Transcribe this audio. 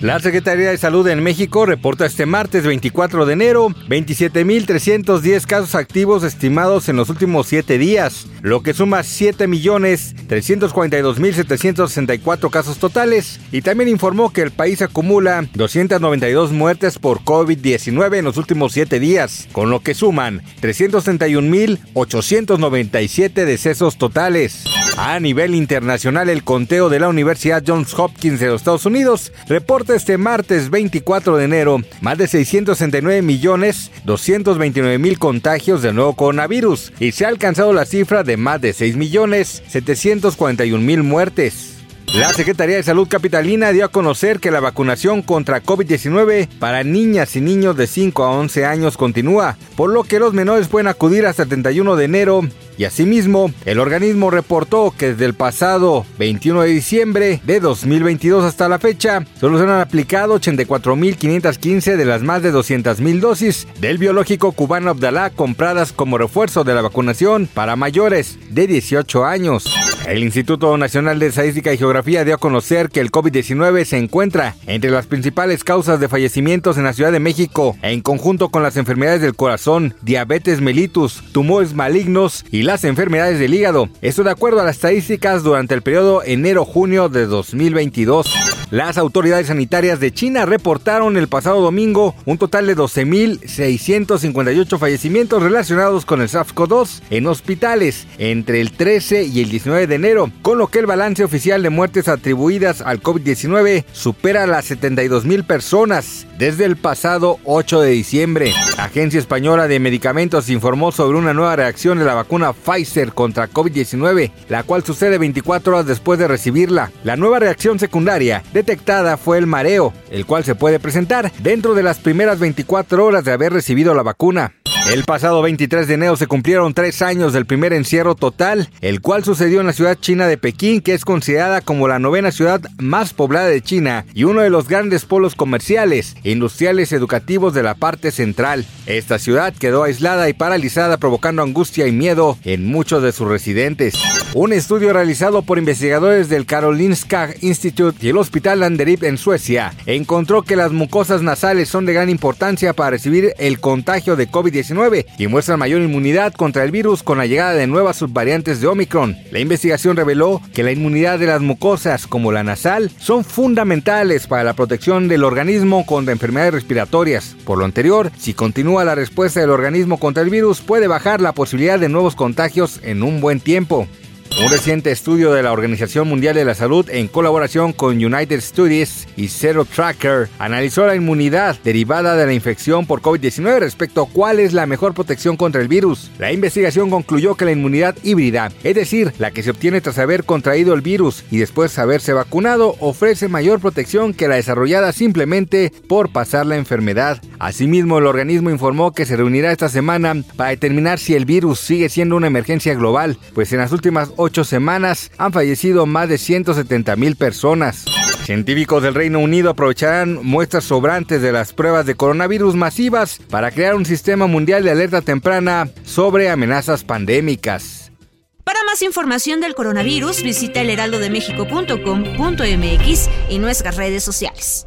La Secretaría de Salud en México reporta este martes 24 de enero 27.310 casos activos estimados en los últimos 7 días, lo que suma 7.342.764 casos totales y también informó que el país acumula 292 muertes por COVID-19 en los últimos 7 días, con lo que suman 331.897 decesos totales. A nivel internacional, el conteo de la Universidad Johns Hopkins de los Estados Unidos reporta este martes 24 de enero más de 669 millones 229 mil contagios del nuevo coronavirus y se ha alcanzado la cifra de más de 6 millones 741 mil muertes. La Secretaría de Salud Capitalina dio a conocer que la vacunación contra COVID-19 para niñas y niños de 5 a 11 años continúa, por lo que los menores pueden acudir hasta el 31 de enero y asimismo, el organismo reportó que desde el pasado 21 de diciembre de 2022 hasta la fecha, solo se han aplicado 84.515 de las más de 200.000 dosis del biológico cubano Abdalá compradas como refuerzo de la vacunación para mayores de 18 años. El Instituto Nacional de Estadística y Geografía dio a conocer que el COVID-19 se encuentra entre las principales causas de fallecimientos en la Ciudad de México, en conjunto con las enfermedades del corazón, diabetes mellitus, tumores malignos y las enfermedades del hígado. Esto de acuerdo a las estadísticas durante el periodo enero-junio de 2022. Las autoridades sanitarias de China reportaron el pasado domingo un total de 12.658 fallecimientos relacionados con el SARS-CoV-2 en hospitales entre el 13 y el 19 de enero, con lo que el balance oficial de muertes atribuidas al COVID-19 supera las 72.000 personas desde el pasado 8 de diciembre. La Agencia Española de Medicamentos informó sobre una nueva reacción de la vacuna Pfizer contra COVID-19, la cual sucede 24 horas después de recibirla. La nueva reacción secundaria detectada fue el mareo, el cual se puede presentar dentro de las primeras 24 horas de haber recibido la vacuna. El pasado 23 de enero se cumplieron tres años del primer encierro total, el cual sucedió en la ciudad china de Pekín, que es considerada como la novena ciudad más poblada de China y uno de los grandes polos comerciales, industriales y educativos de la parte central. Esta ciudad quedó aislada y paralizada provocando angustia y miedo en muchos de sus residentes. Un estudio realizado por investigadores del Karolinska Institute y el Hospital Landerip en Suecia encontró que las mucosas nasales son de gran importancia para recibir el contagio de COVID-19 y muestran mayor inmunidad contra el virus con la llegada de nuevas subvariantes de Omicron. La investigación reveló que la inmunidad de las mucosas, como la nasal, son fundamentales para la protección del organismo contra enfermedades respiratorias. Por lo anterior, si continúa la respuesta del organismo contra el virus, puede bajar la posibilidad de nuevos contagios en un buen tiempo. Un reciente estudio de la Organización Mundial de la Salud en colaboración con United Studies y Zero Tracker analizó la inmunidad derivada de la infección por COVID-19 respecto a cuál es la mejor protección contra el virus. La investigación concluyó que la inmunidad híbrida, es decir, la que se obtiene tras haber contraído el virus y después haberse vacunado, ofrece mayor protección que la desarrollada simplemente por pasar la enfermedad. Asimismo, el organismo informó que se reunirá esta semana para determinar si el virus sigue siendo una emergencia global, pues en las últimas ocho semanas han fallecido más de 170 mil personas. Científicos del Reino Unido aprovecharán muestras sobrantes de las pruebas de coronavirus masivas para crear un sistema mundial de alerta temprana sobre amenazas pandémicas. Para más información del coronavirus, visita elheraldodemexico.com.mx y nuestras redes sociales.